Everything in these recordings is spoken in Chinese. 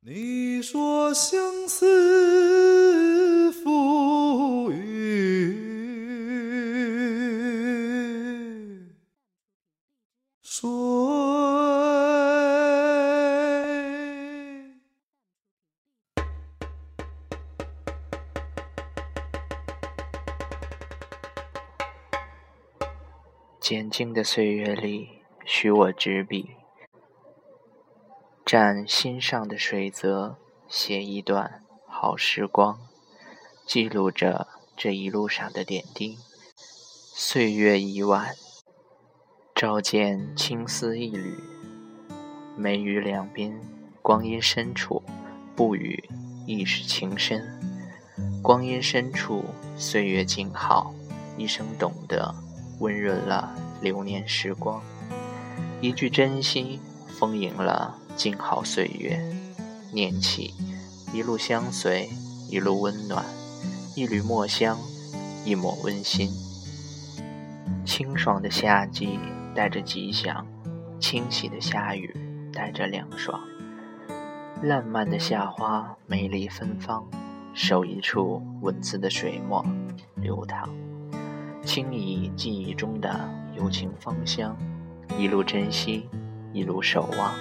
你说相思赋予谁？简静的岁月里，许我执笔，蘸心上的水泽，写一段好时光，记录着这一路上的点滴。岁月已晚，照见青丝一缕，眉宇两边，光阴深处，不语亦是情深。光阴深处，岁月静好，一生懂得。温润了流年时光，一句真心丰盈了静好岁月。念起，一路相随，一路温暖，一缕墨香，一抹温馨。清爽的夏季带着吉祥，清洗的夏雨带着凉爽。烂漫的夏花美丽芬芳，手一处文字的水墨流淌。轻移记忆中的友情芳香，一路珍惜，一路守望，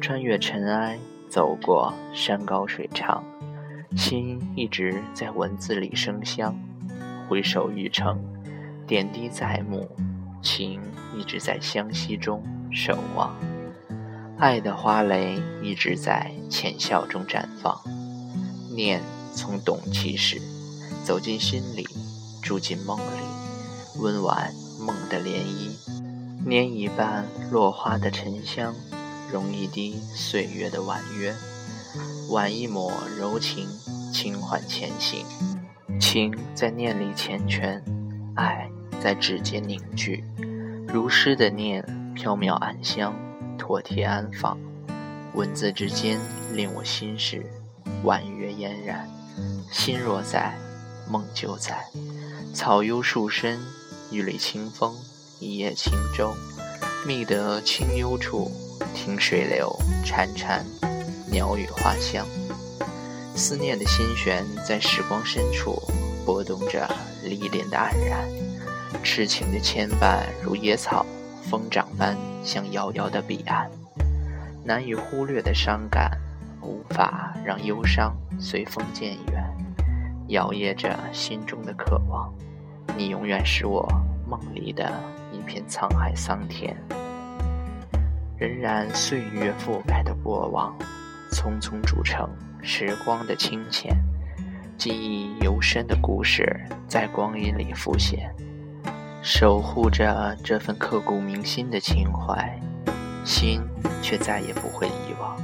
穿越尘埃，走过山高水长，心一直在文字里生香。回首玉城，点滴在目，情一直在相惜中守望，爱的花蕾一直在浅笑中绽放，念从懂起始，走进心里，住进梦里。温婉梦的涟漪，拈一半落花的沉香，融一滴岁月的婉约，挽一抹柔情，轻缓前行。情在念里缱绻，爱在指尖凝聚，如诗的念，飘渺暗香，妥帖安放。文字之间，令我心事，婉约嫣然。心若在，梦就在。草幽树深。一缕清风，一叶轻舟，觅得清幽处，听水流潺潺，鸟语花香。思念的心弦在时光深处拨动着历练的黯然，痴情的牵绊如野草疯长般向遥遥的彼岸。难以忽略的伤感，无法让忧伤随风渐远，摇曳着心中的渴望。你永远是我梦里的片沧海桑田，仍然岁月覆盖的过往，匆匆铸成时光的清浅，记忆犹深的故事在光阴里浮现，守护着这份刻骨铭心的情怀，心却再也不会遗忘，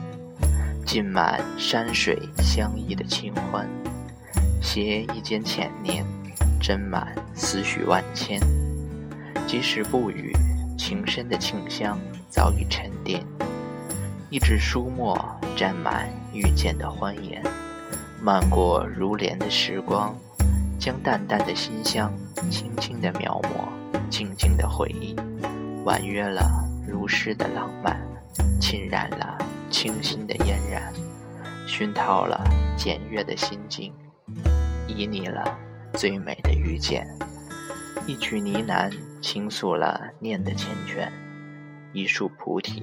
浸满山水相依的清欢，携一间浅念。斟满思绪万千，即使不语，情深的沁香早已沉淀。一纸书墨沾满遇见的欢颜，漫过如莲的时光，将淡淡的馨香轻轻地描摹，静静的回忆，婉约了如诗的浪漫，浸染了清新的嫣然，熏陶了简约的心境，旖旎了。最美的遇见，一曲呢喃倾诉了念的缱绻，一束菩提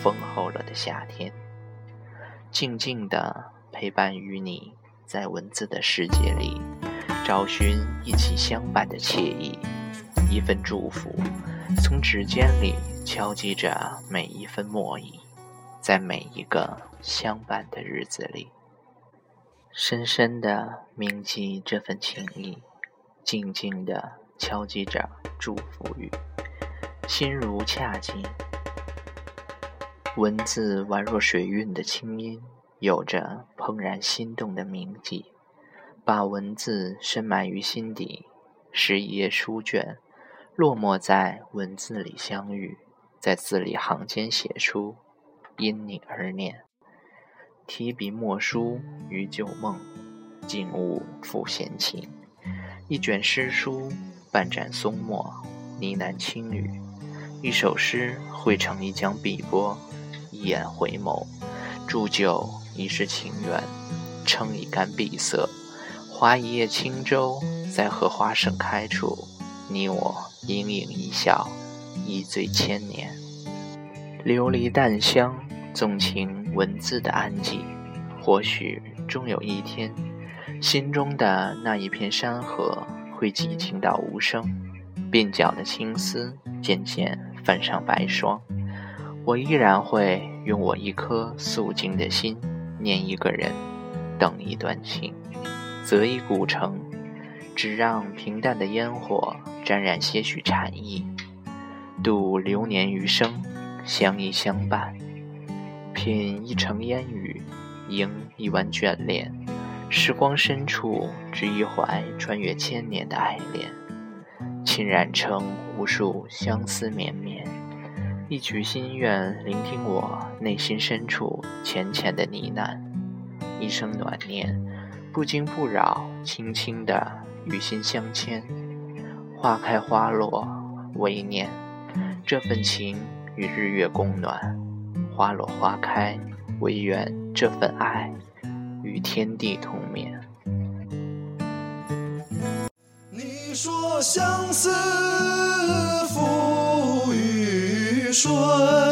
丰厚了的夏天，静静的陪伴于你，在文字的世界里，找寻一起相伴的惬意，一份祝福，从指尖里敲击着每一分墨意，在每一个相伴的日子里。深深的铭记这份情谊，静静的敲击着祝福语，心如恰静。文字宛若水韵的清音，有着怦然心动的铭记。把文字深埋于心底，拾一页书卷，落寞在文字里相遇，在字里行间写出因你而念。提笔墨书于旧梦，静悟复闲情。一卷诗书，半盏松墨，呢喃轻语。一首诗汇成一江碧波，一眼回眸，铸就一世情缘，撑一杆碧色，划一叶轻舟，在荷花盛开处，你我盈盈一笑，一醉千年。琉璃淡香，纵情文字的安静。或许终有一天，心中的那一片山河会寂静到无声，鬓角的青丝渐渐泛上白霜。我依然会用我一颗素净的心，念一个人，等一段情，择一古城，只让平淡的烟火沾染些许禅意，度流年余生。相依相伴，品一城烟雨，迎一弯眷恋。时光深处，只一怀穿越千年的爱恋，浸染成无数相思绵绵。一曲心愿，聆听我内心深处浅浅的呢喃。一声暖念，不惊不扰，轻轻的与心相牵。花开花落，唯念这份情。与日月共暖，花落花开，唯愿这份爱与天地同眠。你说相思赋予谁？